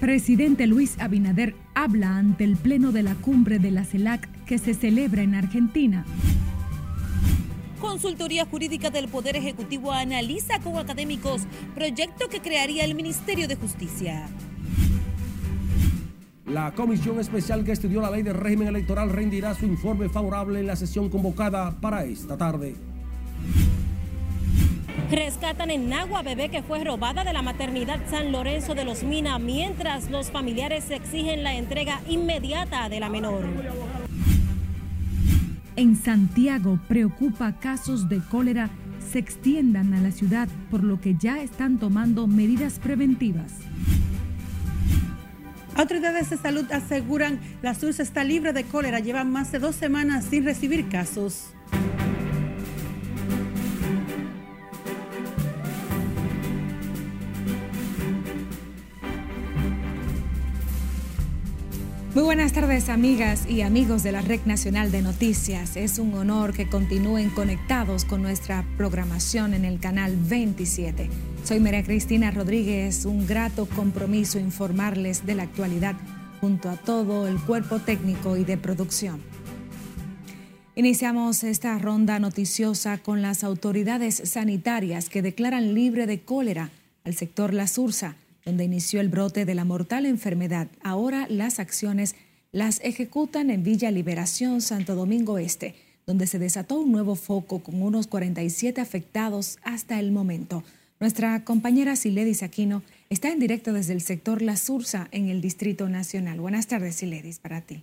Presidente Luis Abinader habla ante el Pleno de la Cumbre de la CELAC que se celebra en Argentina. Consultoría Jurídica del Poder Ejecutivo analiza con académicos proyecto que crearía el Ministerio de Justicia. La comisión especial que estudió la ley de régimen electoral rendirá su informe favorable en la sesión convocada para esta tarde. Rescatan en Nagua bebé que fue robada de la maternidad San Lorenzo de los Mina mientras los familiares exigen la entrega inmediata de la menor. En Santiago preocupa casos de cólera se extiendan a la ciudad, por lo que ya están tomando medidas preventivas. Autoridades de salud aseguran la SURS está libre de cólera. Llevan más de dos semanas sin recibir casos. Muy buenas tardes amigas y amigos de la Red Nacional de Noticias. Es un honor que continúen conectados con nuestra programación en el canal 27. Soy María Cristina Rodríguez, un grato compromiso informarles de la actualidad junto a todo el cuerpo técnico y de producción. Iniciamos esta ronda noticiosa con las autoridades sanitarias que declaran libre de cólera al sector La Sursa donde inició el brote de la mortal enfermedad. Ahora las acciones las ejecutan en Villa Liberación, Santo Domingo Este, donde se desató un nuevo foco con unos 47 afectados hasta el momento. Nuestra compañera Siledis Aquino está en directo desde el sector La Sursa en el Distrito Nacional. Buenas tardes, Siledis, para ti.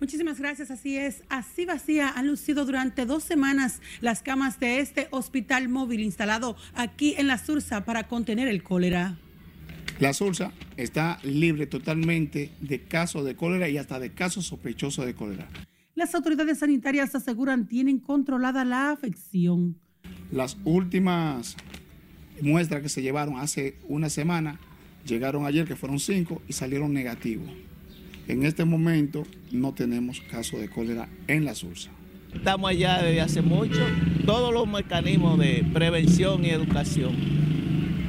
Muchísimas gracias, así es. Así vacía han lucido durante dos semanas las camas de este hospital móvil instalado aquí en La Sursa para contener el cólera. La Sursa está libre totalmente de casos de cólera y hasta de casos sospechosos de cólera. Las autoridades sanitarias aseguran tienen controlada la afección. Las últimas muestras que se llevaron hace una semana llegaron ayer, que fueron cinco, y salieron negativos. En este momento no tenemos casos de cólera en la Sursa. Estamos allá desde hace mucho, todos los mecanismos de prevención y educación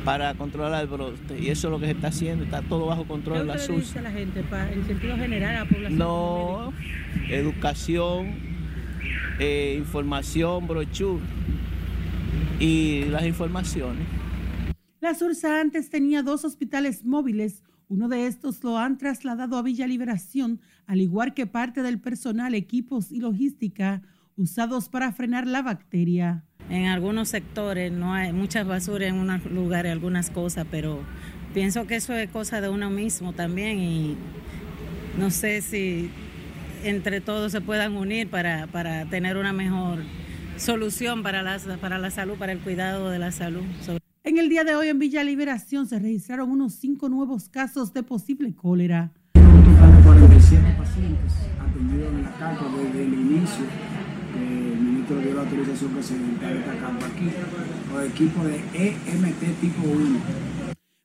para controlar el brote. Y eso es lo que se está haciendo, está todo bajo control de la SUS. la gente en sentido general a la población? No, educación, eh, información, brochure y las informaciones. La Sursa antes tenía dos hospitales móviles. Uno de estos lo han trasladado a Villa Liberación, al igual que parte del personal, equipos y logística usados para frenar la bacteria. En algunos sectores no hay muchas basuras en unos lugares, algunas cosas, pero pienso que eso es cosa de uno mismo también y no sé si entre todos se puedan unir para, para tener una mejor solución para la, para la salud, para el cuidado de la salud. En el día de hoy en Villa Liberación se registraron unos cinco nuevos casos de posible cólera. 47 pacientes atendidos en la carta desde el inicio dio la autorización que se está campo aquí, los equipos de EMT tipo 1.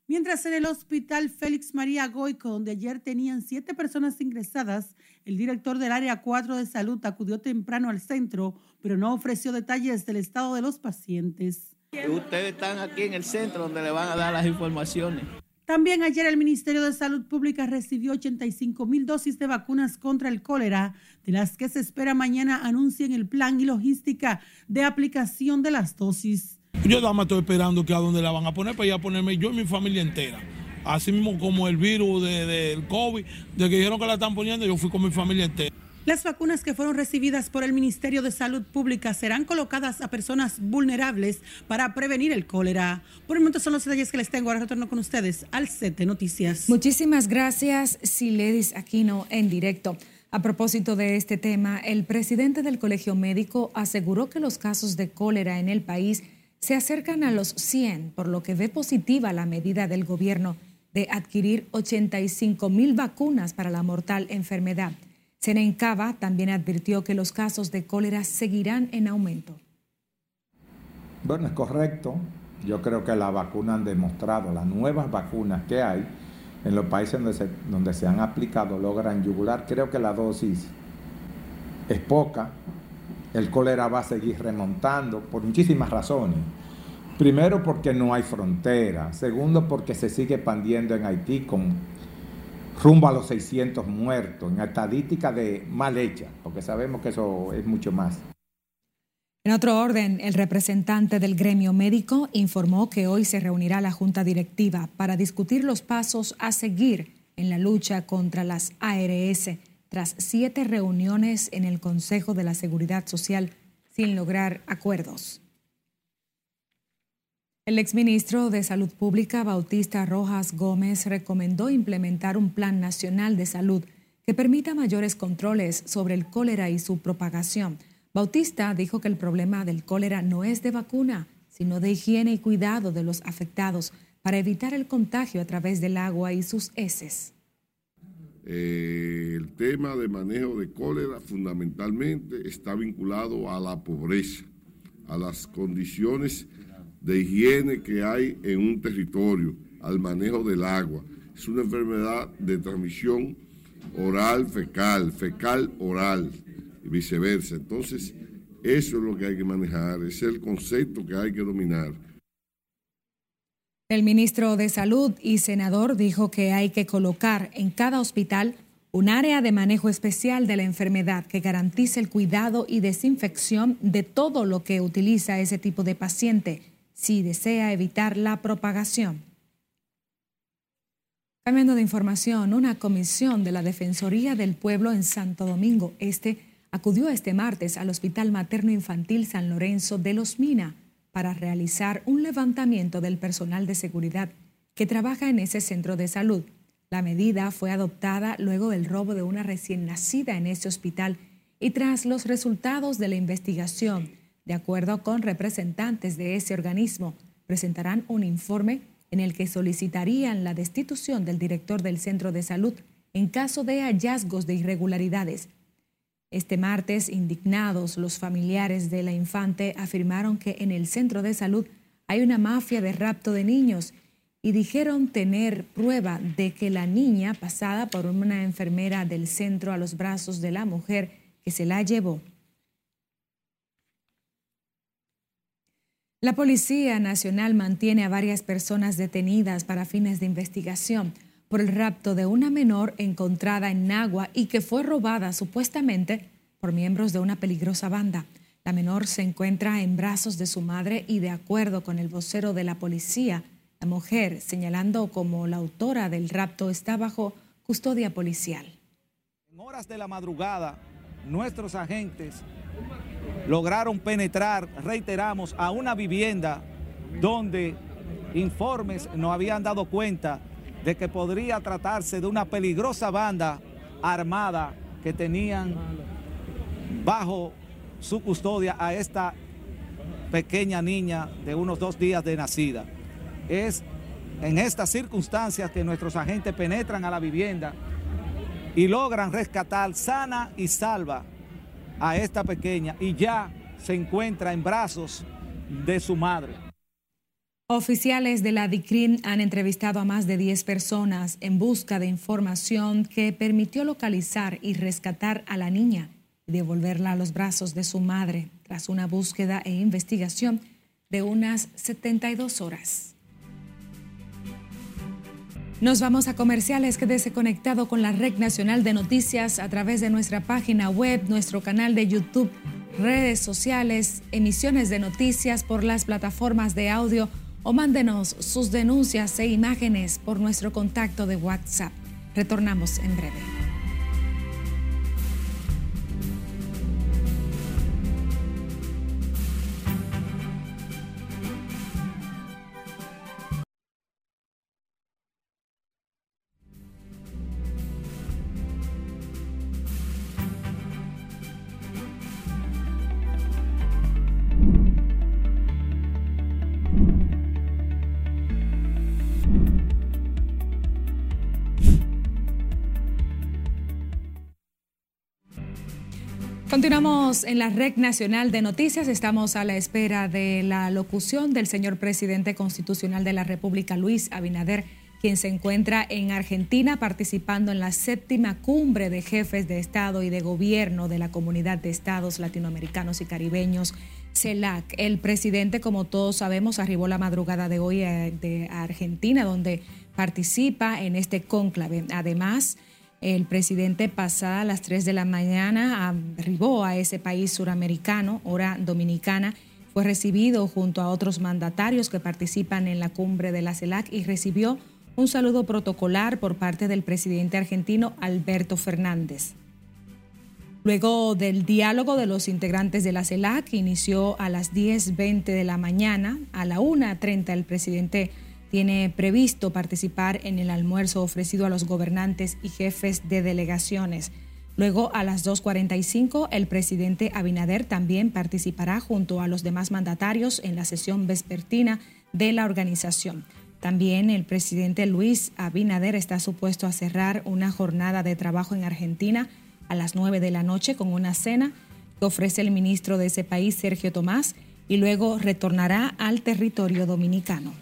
Mientras en el hospital Félix María Goico, donde ayer tenían siete personas ingresadas, el director del área 4 de salud acudió temprano al centro, pero no ofreció detalles del estado de los pacientes. Ustedes están aquí en el centro donde le van a dar las informaciones. También ayer el Ministerio de Salud Pública recibió 85 mil dosis de vacunas contra el cólera, de las que se espera mañana anuncien el plan y logística de aplicación de las dosis. Yo nada más estoy esperando que a dónde la van a poner para ir a ponerme yo y mi familia entera. Así mismo como el virus del COVID, de que dijeron que la están poniendo, yo fui con mi familia entera. Las vacunas que fueron recibidas por el Ministerio de Salud Pública serán colocadas a personas vulnerables para prevenir el cólera. Por el momento son los detalles que les tengo. Ahora retorno con ustedes al set noticias. Muchísimas gracias, Siledis Aquino, en directo. A propósito de este tema, el presidente del Colegio Médico aseguró que los casos de cólera en el país se acercan a los 100, por lo que ve positiva la medida del gobierno de adquirir 85 mil vacunas para la mortal enfermedad. Senencaba también advirtió que los casos de cólera seguirán en aumento. Bueno, es correcto. Yo creo que las vacunas han demostrado, las nuevas vacunas que hay en los países donde se, donde se han aplicado logran yugular. Creo que la dosis es poca. El cólera va a seguir remontando por muchísimas razones. Primero porque no hay frontera. Segundo porque se sigue expandiendo en Haití con rumbo a los 600 muertos en estadística de mal hecha, porque sabemos que eso es mucho más. En otro orden, el representante del gremio médico informó que hoy se reunirá la Junta Directiva para discutir los pasos a seguir en la lucha contra las ARS tras siete reuniones en el Consejo de la Seguridad Social sin lograr acuerdos. El exministro de Salud Pública, Bautista Rojas Gómez, recomendó implementar un plan nacional de salud que permita mayores controles sobre el cólera y su propagación Bautista dijo que el problema del cólera no es de vacuna, sino de higiene y cuidado de los afectados para evitar el contagio a través del agua y sus heces. Eh, el tema de manejo de cólera fundamentalmente está vinculado a la pobreza, a las condiciones de higiene que hay en un territorio, al manejo del agua. Es una enfermedad de transmisión oral fecal, fecal oral y viceversa. Entonces, eso es lo que hay que manejar, es el concepto que hay que dominar. El ministro de Salud y senador dijo que hay que colocar en cada hospital un área de manejo especial de la enfermedad que garantice el cuidado y desinfección de todo lo que utiliza ese tipo de paciente si desea evitar la propagación. Cambiando de información, una comisión de la Defensoría del Pueblo en Santo Domingo Este acudió este martes al Hospital Materno Infantil San Lorenzo de Los Mina para realizar un levantamiento del personal de seguridad que trabaja en ese centro de salud. La medida fue adoptada luego del robo de una recién nacida en ese hospital y tras los resultados de la investigación. De acuerdo con representantes de ese organismo, presentarán un informe en el que solicitarían la destitución del director del centro de salud en caso de hallazgos de irregularidades este martes, indignados, los familiares de la infante afirmaron que en el centro de salud hay una mafia de rapto de niños y dijeron tener prueba de que la niña pasada por una enfermera del centro a los brazos de la mujer que se la llevó. La Policía Nacional mantiene a varias personas detenidas para fines de investigación por el rapto de una menor encontrada en Nagua y que fue robada supuestamente por miembros de una peligrosa banda. La menor se encuentra en brazos de su madre y de acuerdo con el vocero de la policía, la mujer, señalando como la autora del rapto, está bajo custodia policial. En horas de la madrugada, nuestros agentes lograron penetrar, reiteramos, a una vivienda donde informes nos habían dado cuenta de que podría tratarse de una peligrosa banda armada que tenían bajo su custodia a esta pequeña niña de unos dos días de nacida. Es en estas circunstancias que nuestros agentes penetran a la vivienda y logran rescatar sana y salva a esta pequeña y ya se encuentra en brazos de su madre. Oficiales de la DICRIN han entrevistado a más de 10 personas en busca de información que permitió localizar y rescatar a la niña y devolverla a los brazos de su madre tras una búsqueda e investigación de unas 72 horas. Nos vamos a comerciales. Quédese conectado con la Red Nacional de Noticias a través de nuestra página web, nuestro canal de YouTube, redes sociales, emisiones de noticias por las plataformas de audio o mándenos sus denuncias e imágenes por nuestro contacto de WhatsApp. Retornamos en breve. En la Red Nacional de Noticias. Estamos a la espera de la locución del señor presidente constitucional de la República, Luis Abinader, quien se encuentra en Argentina participando en la séptima cumbre de jefes de Estado y de Gobierno de la Comunidad de Estados Latinoamericanos y Caribeños, CELAC. El presidente, como todos sabemos, arribó la madrugada de hoy eh, de Argentina, donde participa en este cónclave. Además, el presidente pasada a las 3 de la mañana arribó a ese país suramericano, hora dominicana, fue recibido junto a otros mandatarios que participan en la cumbre de la CELAC y recibió un saludo protocolar por parte del presidente argentino Alberto Fernández. Luego del diálogo de los integrantes de la CELAC, inició a las 10.20 de la mañana, a la 1.30 el presidente tiene previsto participar en el almuerzo ofrecido a los gobernantes y jefes de delegaciones. Luego, a las 2.45, el presidente Abinader también participará junto a los demás mandatarios en la sesión vespertina de la organización. También el presidente Luis Abinader está supuesto a cerrar una jornada de trabajo en Argentina a las 9 de la noche con una cena que ofrece el ministro de ese país, Sergio Tomás, y luego retornará al territorio dominicano.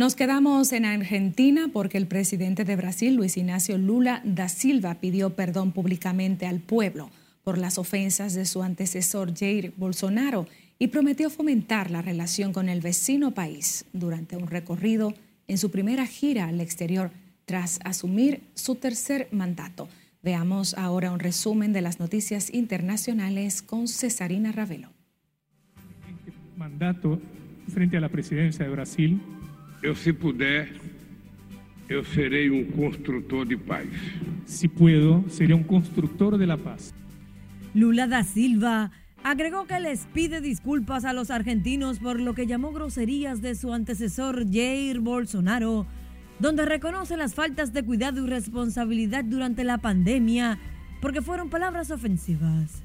Nos quedamos en Argentina porque el presidente de Brasil, Luis Ignacio Lula da Silva, pidió perdón públicamente al pueblo por las ofensas de su antecesor Jair Bolsonaro y prometió fomentar la relación con el vecino país durante un recorrido en su primera gira al exterior tras asumir su tercer mandato. Veamos ahora un resumen de las noticias internacionales con Cesarina Ravelo. Mandato frente a la presidencia de Brasil Eu, se puder, eu serei um construtor de paz. Si puedo, sería un constructor de la paz. Lula da Silva agregó que les pide disculpas a los argentinos por lo que llamó groserías de su antecesor Jair Bolsonaro, donde reconoce las faltas de cuidado y responsabilidad durante la pandemia, porque fueron palabras ofensivas.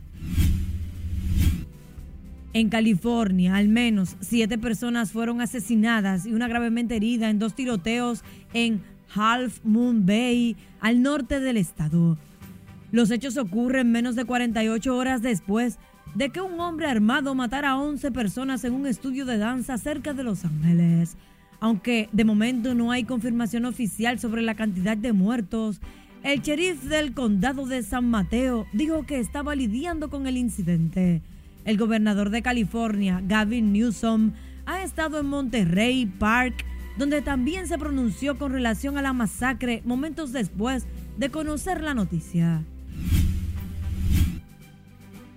En California, al menos siete personas fueron asesinadas y una gravemente herida en dos tiroteos en Half Moon Bay, al norte del estado. Los hechos ocurren menos de 48 horas después de que un hombre armado matara a 11 personas en un estudio de danza cerca de Los Ángeles. Aunque de momento no hay confirmación oficial sobre la cantidad de muertos, el sheriff del condado de San Mateo dijo que estaba lidiando con el incidente. El gobernador de California, Gavin Newsom, ha estado en Monterrey Park, donde también se pronunció con relación a la masacre momentos después de conocer la noticia.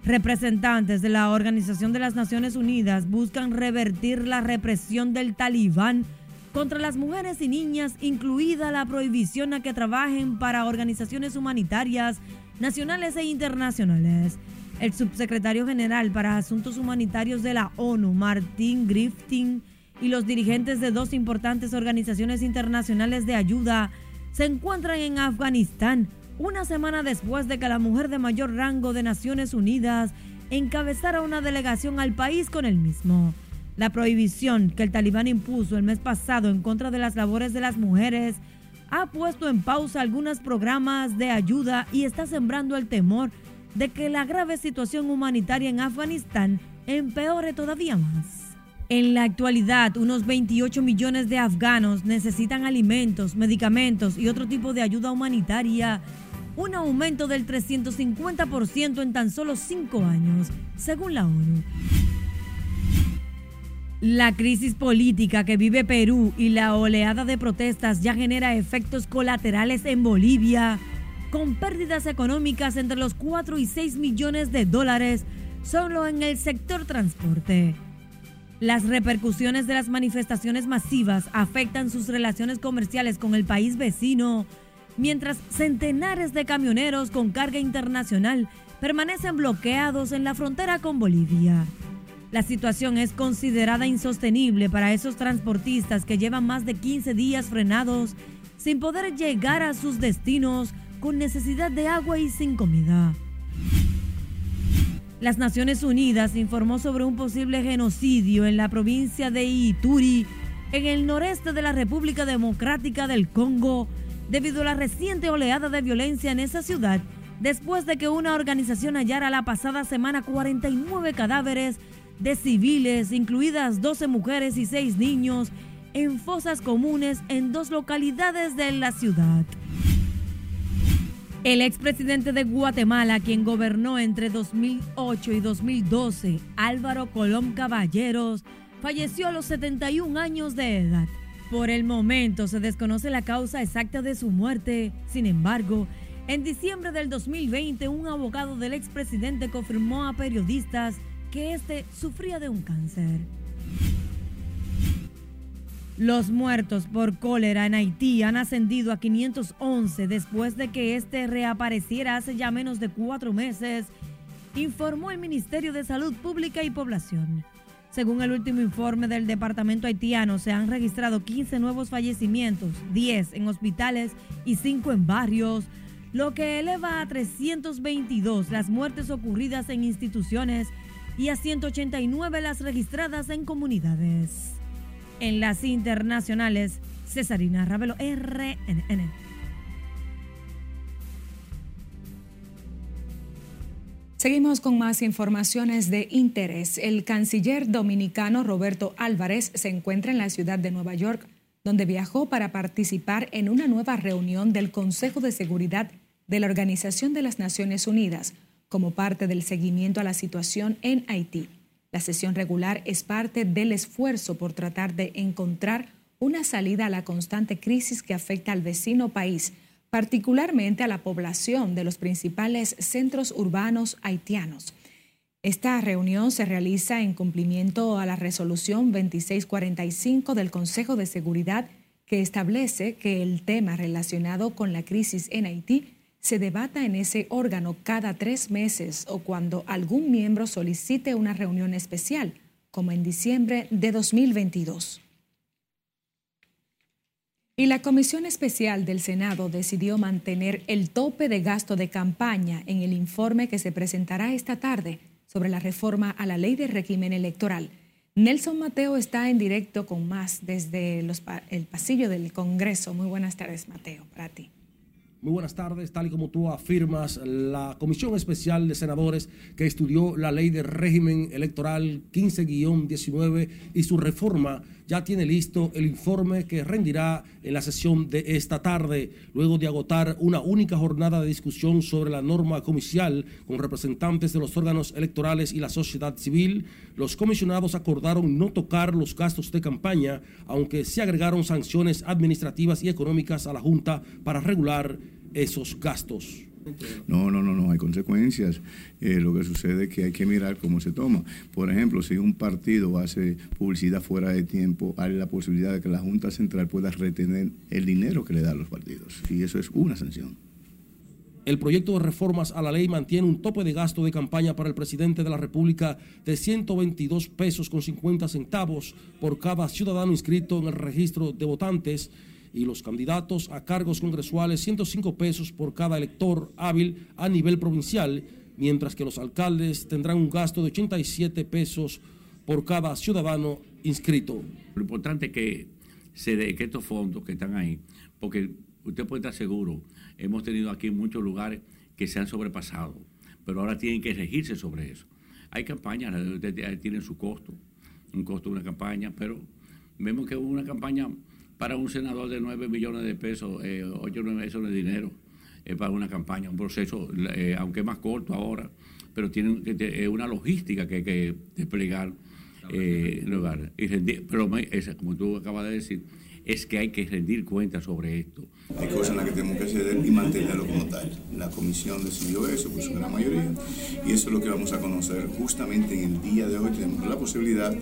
Representantes de la Organización de las Naciones Unidas buscan revertir la represión del talibán contra las mujeres y niñas, incluida la prohibición a que trabajen para organizaciones humanitarias nacionales e internacionales. El subsecretario general para Asuntos Humanitarios de la ONU, Martin Griffin, y los dirigentes de dos importantes organizaciones internacionales de ayuda se encuentran en Afganistán una semana después de que la mujer de mayor rango de Naciones Unidas encabezara una delegación al país con el mismo. La prohibición que el talibán impuso el mes pasado en contra de las labores de las mujeres ha puesto en pausa algunos programas de ayuda y está sembrando el temor de que la grave situación humanitaria en Afganistán empeore todavía más. En la actualidad, unos 28 millones de afganos necesitan alimentos, medicamentos y otro tipo de ayuda humanitaria, un aumento del 350% en tan solo cinco años, según la ONU. La crisis política que vive Perú y la oleada de protestas ya genera efectos colaterales en Bolivia, con pérdidas económicas entre los 4 y 6 millones de dólares solo en el sector transporte. Las repercusiones de las manifestaciones masivas afectan sus relaciones comerciales con el país vecino, mientras centenares de camioneros con carga internacional permanecen bloqueados en la frontera con Bolivia. La situación es considerada insostenible para esos transportistas que llevan más de 15 días frenados sin poder llegar a sus destinos con necesidad de agua y sin comida. Las Naciones Unidas informó sobre un posible genocidio en la provincia de Ituri, en el noreste de la República Democrática del Congo, debido a la reciente oleada de violencia en esa ciudad, después de que una organización hallara la pasada semana 49 cadáveres de civiles, incluidas 12 mujeres y 6 niños, en fosas comunes en dos localidades de la ciudad. El expresidente de Guatemala, quien gobernó entre 2008 y 2012, Álvaro Colón Caballeros, falleció a los 71 años de edad. Por el momento se desconoce la causa exacta de su muerte. Sin embargo, en diciembre del 2020, un abogado del expresidente confirmó a periodistas que este sufría de un cáncer. Los muertos por cólera en Haití han ascendido a 511 después de que este reapareciera hace ya menos de cuatro meses, informó el Ministerio de Salud Pública y Población. Según el último informe del departamento haitiano, se han registrado 15 nuevos fallecimientos, 10 en hospitales y 5 en barrios, lo que eleva a 322 las muertes ocurridas en instituciones y a 189 las registradas en comunidades. En las internacionales, Cesarina Ravelo, RNN. Seguimos con más informaciones de interés. El canciller dominicano Roberto Álvarez se encuentra en la ciudad de Nueva York, donde viajó para participar en una nueva reunión del Consejo de Seguridad de la Organización de las Naciones Unidas como parte del seguimiento a la situación en Haití. La sesión regular es parte del esfuerzo por tratar de encontrar una salida a la constante crisis que afecta al vecino país, particularmente a la población de los principales centros urbanos haitianos. Esta reunión se realiza en cumplimiento a la resolución 2645 del Consejo de Seguridad que establece que el tema relacionado con la crisis en Haití se debata en ese órgano cada tres meses o cuando algún miembro solicite una reunión especial, como en diciembre de 2022. Y la Comisión Especial del Senado decidió mantener el tope de gasto de campaña en el informe que se presentará esta tarde sobre la reforma a la ley de régimen electoral. Nelson Mateo está en directo con más desde el pasillo del Congreso. Muy buenas tardes, Mateo, para ti. Muy buenas tardes. Tal y como tú afirmas, la Comisión Especial de Senadores que estudió la ley de régimen electoral 15-19 y su reforma ya tiene listo el informe que rendirá en la sesión de esta tarde, luego de agotar una única jornada de discusión sobre la norma comicial con representantes de los órganos electorales y la sociedad civil. Los comisionados acordaron no tocar los gastos de campaña, aunque se agregaron sanciones administrativas y económicas a la Junta para regular esos gastos. No, no, no, no, hay consecuencias. Eh, lo que sucede es que hay que mirar cómo se toma. Por ejemplo, si un partido hace publicidad fuera de tiempo, hay la posibilidad de que la Junta Central pueda retener el dinero que le da a los partidos. Y eso es una sanción. El proyecto de reformas a la ley mantiene un tope de gasto de campaña para el presidente de la República de 122 pesos con 50 centavos por cada ciudadano inscrito en el registro de votantes y los candidatos a cargos congresuales 105 pesos por cada elector hábil a nivel provincial, mientras que los alcaldes tendrán un gasto de 87 pesos por cada ciudadano inscrito. Lo importante es que se dé que estos fondos que están ahí, porque usted puede estar seguro, hemos tenido aquí muchos lugares que se han sobrepasado, pero ahora tienen que regirse sobre eso. Hay campañas, tienen su costo, un costo de una campaña, pero vemos que una campaña para un senador de 9 millones de pesos, eh, 8 o 9, eso es dinero, es para una campaña, un proceso, eh, aunque más corto ahora, pero tiene que, una logística que hay que desplegar eh, lugar. Y pero como tú acabas de decir, es que hay que rendir cuentas sobre esto. Hay cosas en las que tenemos que ceder y mantenerlo como tal. La comisión decidió eso por su gran mayoría y eso es lo que vamos a conocer justamente en el día de hoy. Tenemos la posibilidad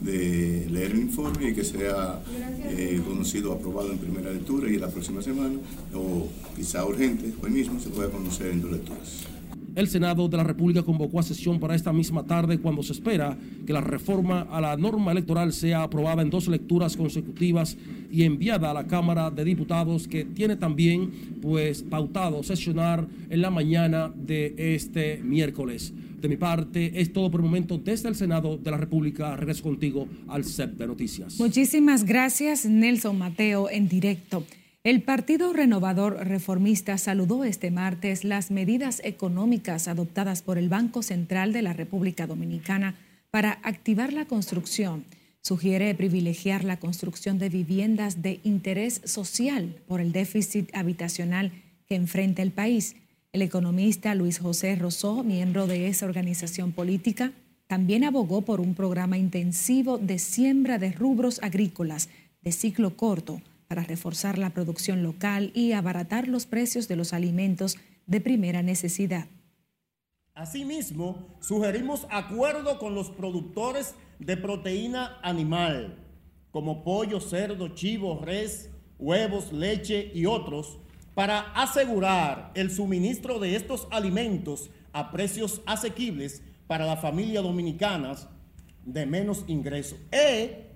de leer el informe y que sea eh, conocido, aprobado en primera lectura y la próxima semana, o quizá urgente, hoy mismo se pueda conocer en dos lecturas. El Senado de la República convocó a sesión para esta misma tarde cuando se espera que la reforma a la norma electoral sea aprobada en dos lecturas consecutivas y enviada a la Cámara de Diputados que tiene también pues pautado sesionar en la mañana de este miércoles. De mi parte, es todo por el momento desde el Senado de la República. Regreso contigo al CEP de Noticias. Muchísimas gracias, Nelson Mateo, en directo. El Partido Renovador Reformista saludó este martes las medidas económicas adoptadas por el Banco Central de la República Dominicana para activar la construcción. Sugiere privilegiar la construcción de viviendas de interés social por el déficit habitacional que enfrenta el país. El economista Luis José Rosó, miembro de esa organización política, También abogó por un programa intensivo de siembra de rubros agrícolas de ciclo corto para reforzar la producción local y abaratar los precios de los alimentos de primera necesidad. Asimismo, sugerimos acuerdo con los productores de proteína animal, como pollo, cerdo, chivo, res, huevos, leche y otros, para asegurar el suministro de estos alimentos a precios asequibles para las familias dominicanas de menos ingresos e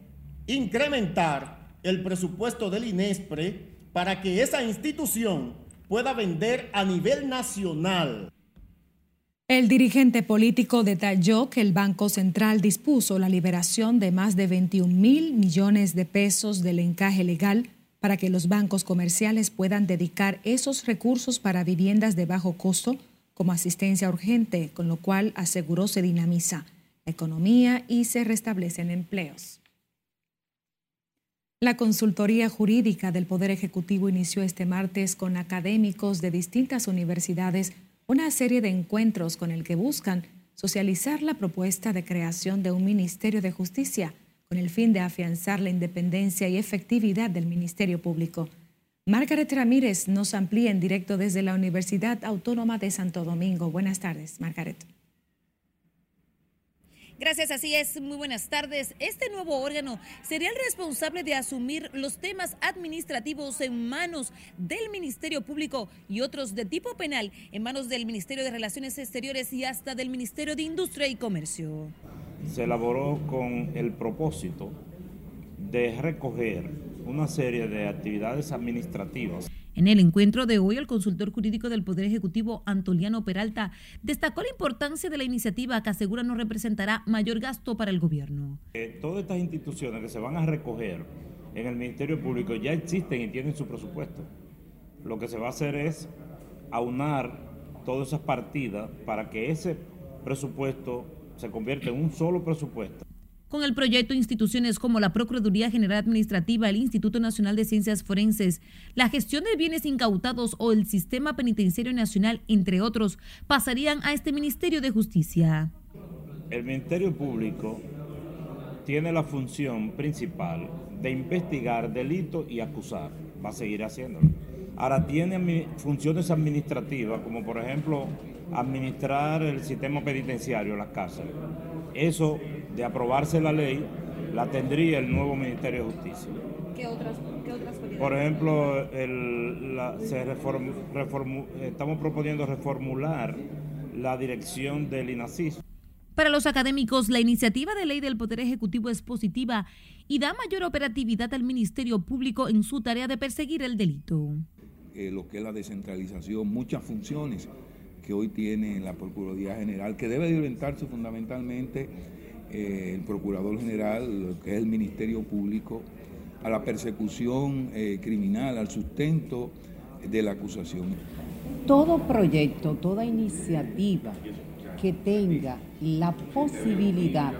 incrementar el presupuesto del INESPRE para que esa institución pueda vender a nivel nacional el dirigente político detalló que el Banco Central dispuso la liberación de más de 21 mil millones de pesos del encaje legal para que los bancos comerciales puedan dedicar esos recursos para viviendas de bajo costo como asistencia urgente, con lo cual aseguró se dinamiza la economía y se restablecen empleos. La consultoría jurídica del Poder Ejecutivo inició este martes con académicos de distintas universidades una serie de encuentros con el que buscan socializar la propuesta de creación de un Ministerio de Justicia con el fin de afianzar la independencia y efectividad del Ministerio Público. Margaret Ramírez nos amplía en directo desde la Universidad Autónoma de Santo Domingo. Buenas tardes, Margaret. Gracias, así es. Muy buenas tardes. Este nuevo órgano sería el responsable de asumir los temas administrativos en manos del Ministerio Público y otros de tipo penal en manos del Ministerio de Relaciones Exteriores y hasta del Ministerio de Industria y Comercio. Se elaboró con el propósito de recoger una serie de actividades administrativas en el encuentro de hoy, el consultor jurídico del Poder Ejecutivo, Antoliano Peralta, destacó la importancia de la iniciativa que asegura no representará mayor gasto para el gobierno. Eh, todas estas instituciones que se van a recoger en el Ministerio Público ya existen y tienen su presupuesto. Lo que se va a hacer es aunar todas esas partidas para que ese presupuesto se convierta en un solo presupuesto con el proyecto, instituciones como la Procuraduría General Administrativa, el Instituto Nacional de Ciencias Forenses, la gestión de bienes incautados o el Sistema Penitenciario Nacional, entre otros, pasarían a este Ministerio de Justicia. El Ministerio Público tiene la función principal de investigar delitos y acusar. Va a seguir haciéndolo. Ahora tiene funciones administrativas, como por ejemplo administrar el sistema penitenciario, las cárceles. Eso de aprobarse la ley, la tendría el nuevo Ministerio de Justicia. ¿Qué otras, Por ejemplo, estamos proponiendo reformular la dirección del INACIS. Para los académicos, la iniciativa de ley del Poder Ejecutivo es positiva y da mayor operatividad al Ministerio Público en su tarea de perseguir el delito. Eh, lo que es la descentralización, muchas funciones que hoy tiene la Procuraduría General, que debe de orientarse fundamentalmente eh, el Procurador General, que es el Ministerio Público, a la persecución eh, criminal, al sustento de la acusación. Todo proyecto, toda iniciativa que tenga la posibilidad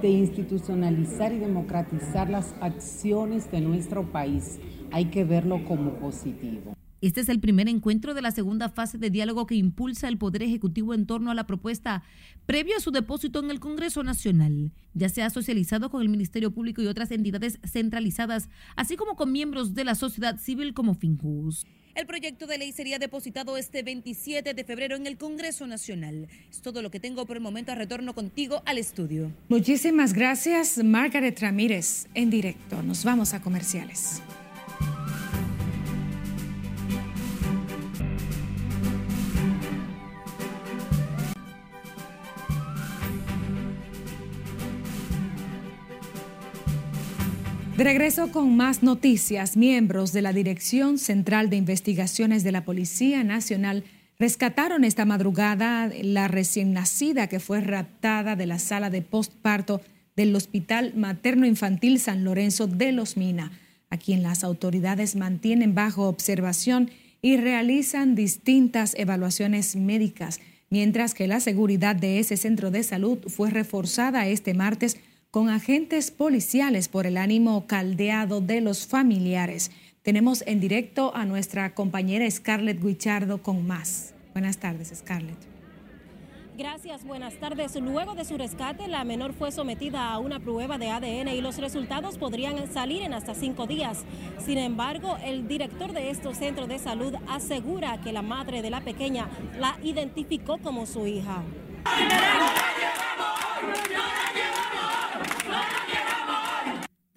de institucionalizar y democratizar las acciones de nuestro país, hay que verlo como positivo. Este es el primer encuentro de la segunda fase de diálogo que impulsa el Poder Ejecutivo en torno a la propuesta previo a su depósito en el Congreso Nacional. Ya se ha socializado con el Ministerio Público y otras entidades centralizadas, así como con miembros de la sociedad civil como Finjus. El proyecto de ley sería depositado este 27 de febrero en el Congreso Nacional. Es todo lo que tengo por el momento. Retorno contigo al estudio. Muchísimas gracias, Margaret Ramírez, en directo. Nos vamos a comerciales. De regreso con más noticias, miembros de la Dirección Central de Investigaciones de la Policía Nacional rescataron esta madrugada la recién nacida que fue raptada de la sala de postparto del Hospital Materno Infantil San Lorenzo de Los Mina, a quien las autoridades mantienen bajo observación y realizan distintas evaluaciones médicas, mientras que la seguridad de ese centro de salud fue reforzada este martes con agentes policiales por el ánimo caldeado de los familiares. Tenemos en directo a nuestra compañera Scarlett Guichardo con más. Buenas tardes, Scarlett. Gracias, buenas tardes. Luego de su rescate, la menor fue sometida a una prueba de ADN y los resultados podrían salir en hasta cinco días. Sin embargo, el director de estos centros de salud asegura que la madre de la pequeña la identificó como su hija.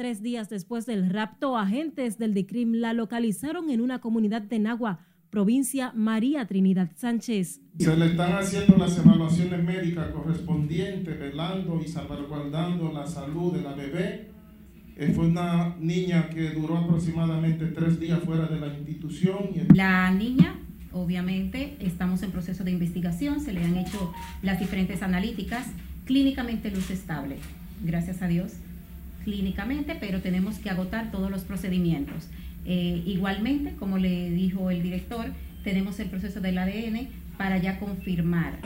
Tres días después del rapto, agentes del DICRIM la localizaron en una comunidad de Nagua, provincia María Trinidad Sánchez. Se le están haciendo las evaluaciones médicas correspondientes, velando y salvaguardando la salud de la bebé. Eh, fue una niña que duró aproximadamente tres días fuera de la institución. La niña, obviamente, estamos en proceso de investigación, se le han hecho las diferentes analíticas, clínicamente luz estable, gracias a Dios, clínicamente, pero tenemos que agotar todos los procedimientos. Eh, igualmente, como le dijo el director, tenemos el proceso del ADN para ya confirmar.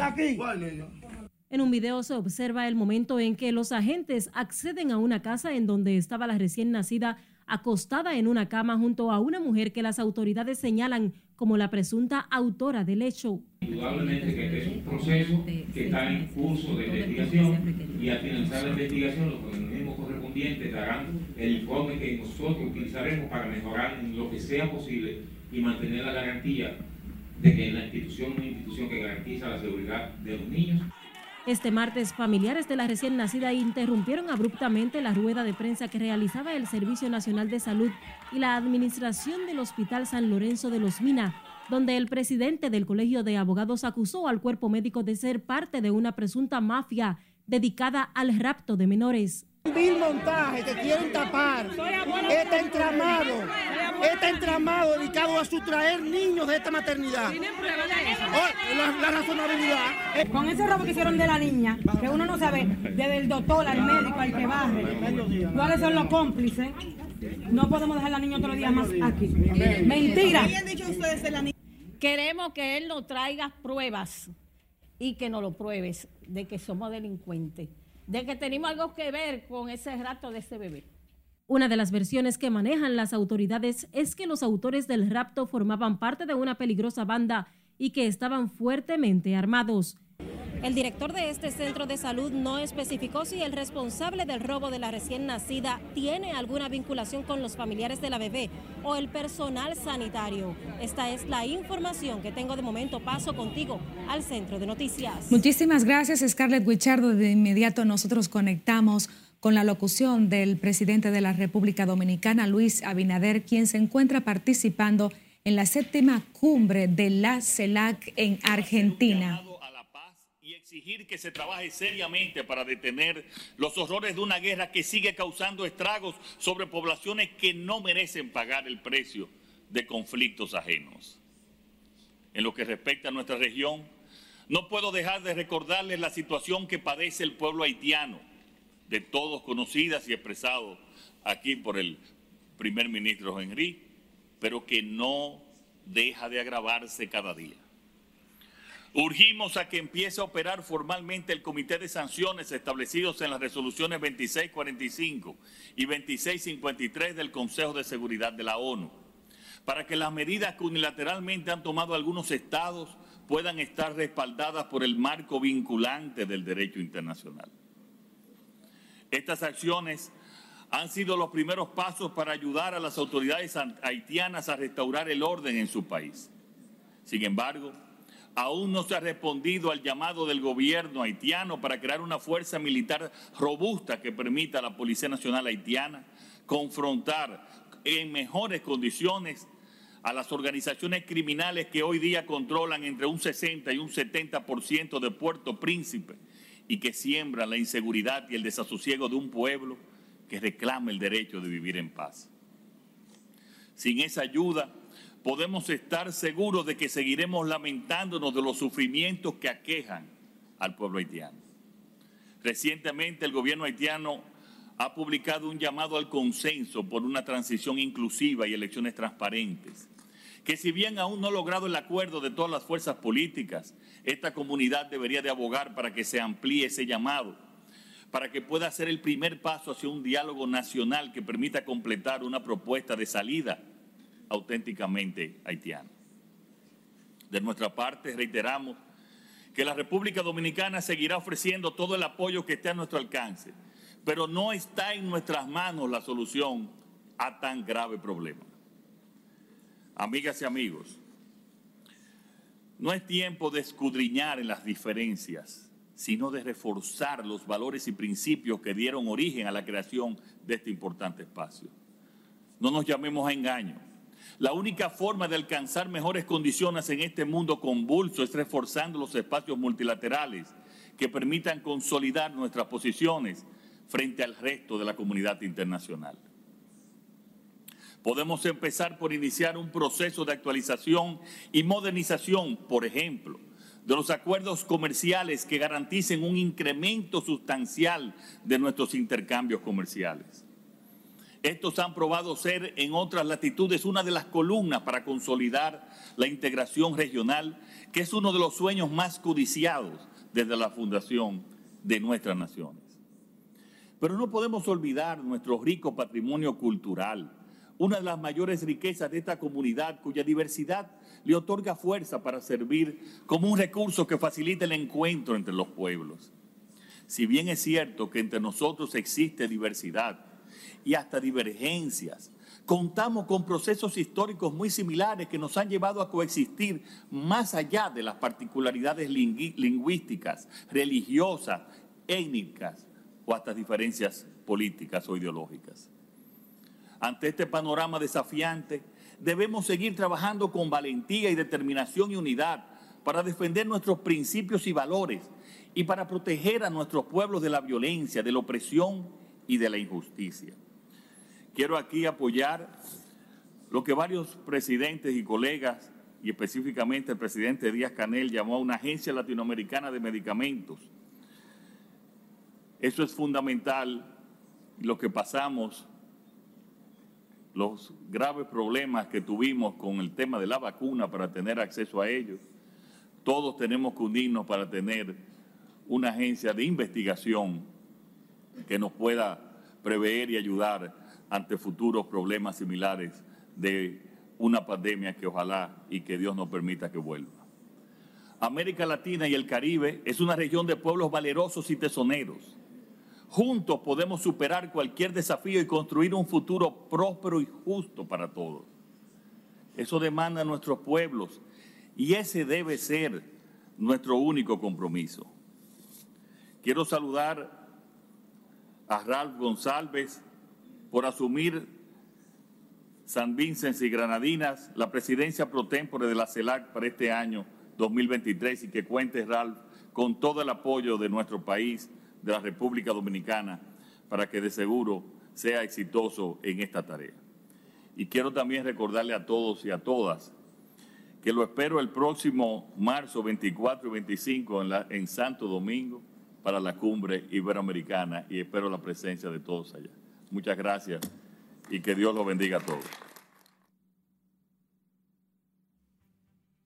En un video se observa el momento en que los agentes acceden a una casa en donde estaba la recién nacida acostada en una cama junto a una mujer que las autoridades señalan como la presunta autora del hecho. Indudablemente que este es un proceso que está en curso de investigación y al finalizar la investigación los organismos correspondientes darán el informe que nosotros utilizaremos para mejorar lo que sea posible y mantener la garantía de que la institución es una institución que garantiza la seguridad de los niños. Este martes, familiares de la recién nacida interrumpieron abruptamente la rueda de prensa que realizaba el Servicio Nacional de Salud y la administración del Hospital San Lorenzo de los Mina, donde el presidente del Colegio de Abogados acusó al cuerpo médico de ser parte de una presunta mafia dedicada al rapto de menores. Vil montaje que quieren tapar. Este entramado, este entramado dedicado a sustraer niños de esta maternidad. Oh, la, la, razonabilidad. Con ese robo que hicieron de la niña, que uno no sabe, desde el doctor al médico, al que barre, cuáles son los cómplices, no podemos dejar a la niña otro día más aquí. Mentira. Queremos que él nos traiga pruebas y que nos lo pruebes de que somos delincuentes de que tenemos algo que ver con ese rapto de ese bebé. Una de las versiones que manejan las autoridades es que los autores del rapto formaban parte de una peligrosa banda y que estaban fuertemente armados. El director de este centro de salud no especificó si el responsable del robo de la recién nacida tiene alguna vinculación con los familiares de la bebé o el personal sanitario. Esta es la información que tengo de momento. Paso contigo al centro de noticias. Muchísimas gracias, Scarlett Wichardo. De inmediato nosotros conectamos con la locución del presidente de la República Dominicana, Luis Abinader, quien se encuentra participando en la séptima cumbre de la CELAC en Argentina exigir que se trabaje seriamente para detener los horrores de una guerra que sigue causando estragos sobre poblaciones que no merecen pagar el precio de conflictos ajenos. En lo que respecta a nuestra región, no puedo dejar de recordarles la situación que padece el pueblo haitiano, de todos conocidas y expresados aquí por el primer ministro Henry, pero que no deja de agravarse cada día. Urgimos a que empiece a operar formalmente el Comité de Sanciones establecidos en las resoluciones 2645 y 2653 del Consejo de Seguridad de la ONU, para que las medidas que unilateralmente han tomado algunos estados puedan estar respaldadas por el marco vinculante del derecho internacional. Estas acciones han sido los primeros pasos para ayudar a las autoridades haitianas a restaurar el orden en su país. Sin embargo, aún no se ha respondido al llamado del gobierno haitiano para crear una fuerza militar robusta que permita a la Policía Nacional haitiana confrontar en mejores condiciones a las organizaciones criminales que hoy día controlan entre un 60 y un 70% de Puerto Príncipe y que siembran la inseguridad y el desasosiego de un pueblo que reclama el derecho de vivir en paz. Sin esa ayuda, podemos estar seguros de que seguiremos lamentándonos de los sufrimientos que aquejan al pueblo haitiano. Recientemente el gobierno haitiano ha publicado un llamado al consenso por una transición inclusiva y elecciones transparentes, que si bien aún no ha logrado el acuerdo de todas las fuerzas políticas, esta comunidad debería de abogar para que se amplíe ese llamado, para que pueda ser el primer paso hacia un diálogo nacional que permita completar una propuesta de salida auténticamente haitiano. De nuestra parte, reiteramos que la República Dominicana seguirá ofreciendo todo el apoyo que esté a nuestro alcance, pero no está en nuestras manos la solución a tan grave problema. Amigas y amigos, no es tiempo de escudriñar en las diferencias, sino de reforzar los valores y principios que dieron origen a la creación de este importante espacio. No nos llamemos a engaño. La única forma de alcanzar mejores condiciones en este mundo convulso es reforzando los espacios multilaterales que permitan consolidar nuestras posiciones frente al resto de la comunidad internacional. Podemos empezar por iniciar un proceso de actualización y modernización, por ejemplo, de los acuerdos comerciales que garanticen un incremento sustancial de nuestros intercambios comerciales. Estos han probado ser en otras latitudes una de las columnas para consolidar la integración regional, que es uno de los sueños más codiciados desde la fundación de nuestras naciones. Pero no podemos olvidar nuestro rico patrimonio cultural, una de las mayores riquezas de esta comunidad cuya diversidad le otorga fuerza para servir como un recurso que facilita el encuentro entre los pueblos. Si bien es cierto que entre nosotros existe diversidad y hasta divergencias, contamos con procesos históricos muy similares que nos han llevado a coexistir más allá de las particularidades lingüísticas, religiosas, étnicas o hasta diferencias políticas o ideológicas. Ante este panorama desafiante, debemos seguir trabajando con valentía y determinación y unidad para defender nuestros principios y valores y para proteger a nuestros pueblos de la violencia, de la opresión y de la injusticia. Quiero aquí apoyar lo que varios presidentes y colegas, y específicamente el presidente Díaz Canel, llamó a una agencia latinoamericana de medicamentos. Eso es fundamental, lo que pasamos los graves problemas que tuvimos con el tema de la vacuna para tener acceso a ellos. Todos tenemos que unirnos para tener una agencia de investigación que nos pueda prever y ayudar ante futuros problemas similares de una pandemia que ojalá y que Dios nos permita que vuelva. América Latina y el Caribe es una región de pueblos valerosos y tesoneros Juntos podemos superar cualquier desafío y construir un futuro próspero y justo para todos. Eso demanda a nuestros pueblos y ese debe ser nuestro único compromiso. Quiero saludar a Ralph González por asumir San Vicente y Granadinas la presidencia pro tempore de la CELAC para este año 2023 y que cuente Ralph con todo el apoyo de nuestro país de la República Dominicana para que de seguro sea exitoso en esta tarea. Y quiero también recordarle a todos y a todas que lo espero el próximo marzo 24 y 25 en, Santo Domingo para la cumbre iberoamericana y espero la presencia de todos allá. Muchas gracias y que Dios los bendiga a todos.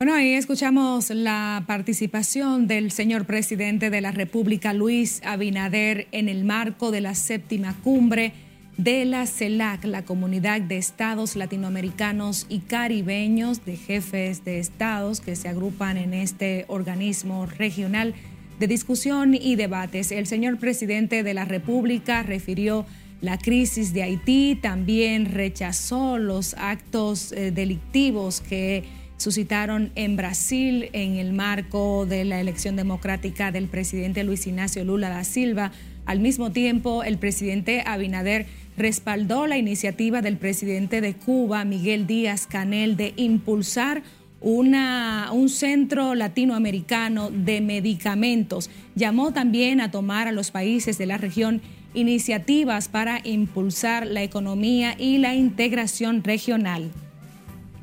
Bueno, ahí escuchamos la participación del señor presidente de la República, Luis Abinader, en el marco de la séptima cumbre de la CELAC, la Comunidad de Estados Latinoamericanos y Caribeños de jefes de estados que se agrupan en este organismo regional de discusión y debates. El señor presidente de la República refirió la crisis de Haití, también rechazó los actos eh, delictivos que suscitaron en Brasil en el marco de la elección democrática del presidente Luis Ignacio Lula da Silva. Al mismo tiempo, el presidente Abinader respaldó la iniciativa del presidente de Cuba, Miguel Díaz Canel, de impulsar una, un centro latinoamericano de medicamentos. Llamó también a tomar a los países de la región iniciativas para impulsar la economía y la integración regional.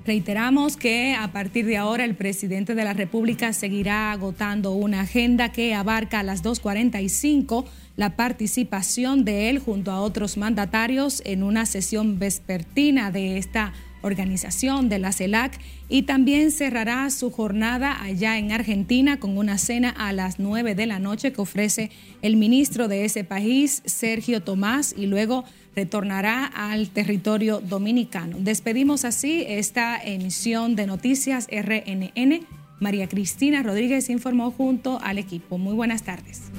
Reiteramos que a partir de ahora el presidente de la República seguirá agotando una agenda que abarca a las 2.45 la participación de él junto a otros mandatarios en una sesión vespertina de esta organización de la CELAC y también cerrará su jornada allá en Argentina con una cena a las 9 de la noche que ofrece el ministro de ese país, Sergio Tomás, y luego retornará al territorio dominicano. Despedimos así esta emisión de Noticias RNN. María Cristina Rodríguez informó junto al equipo. Muy buenas tardes.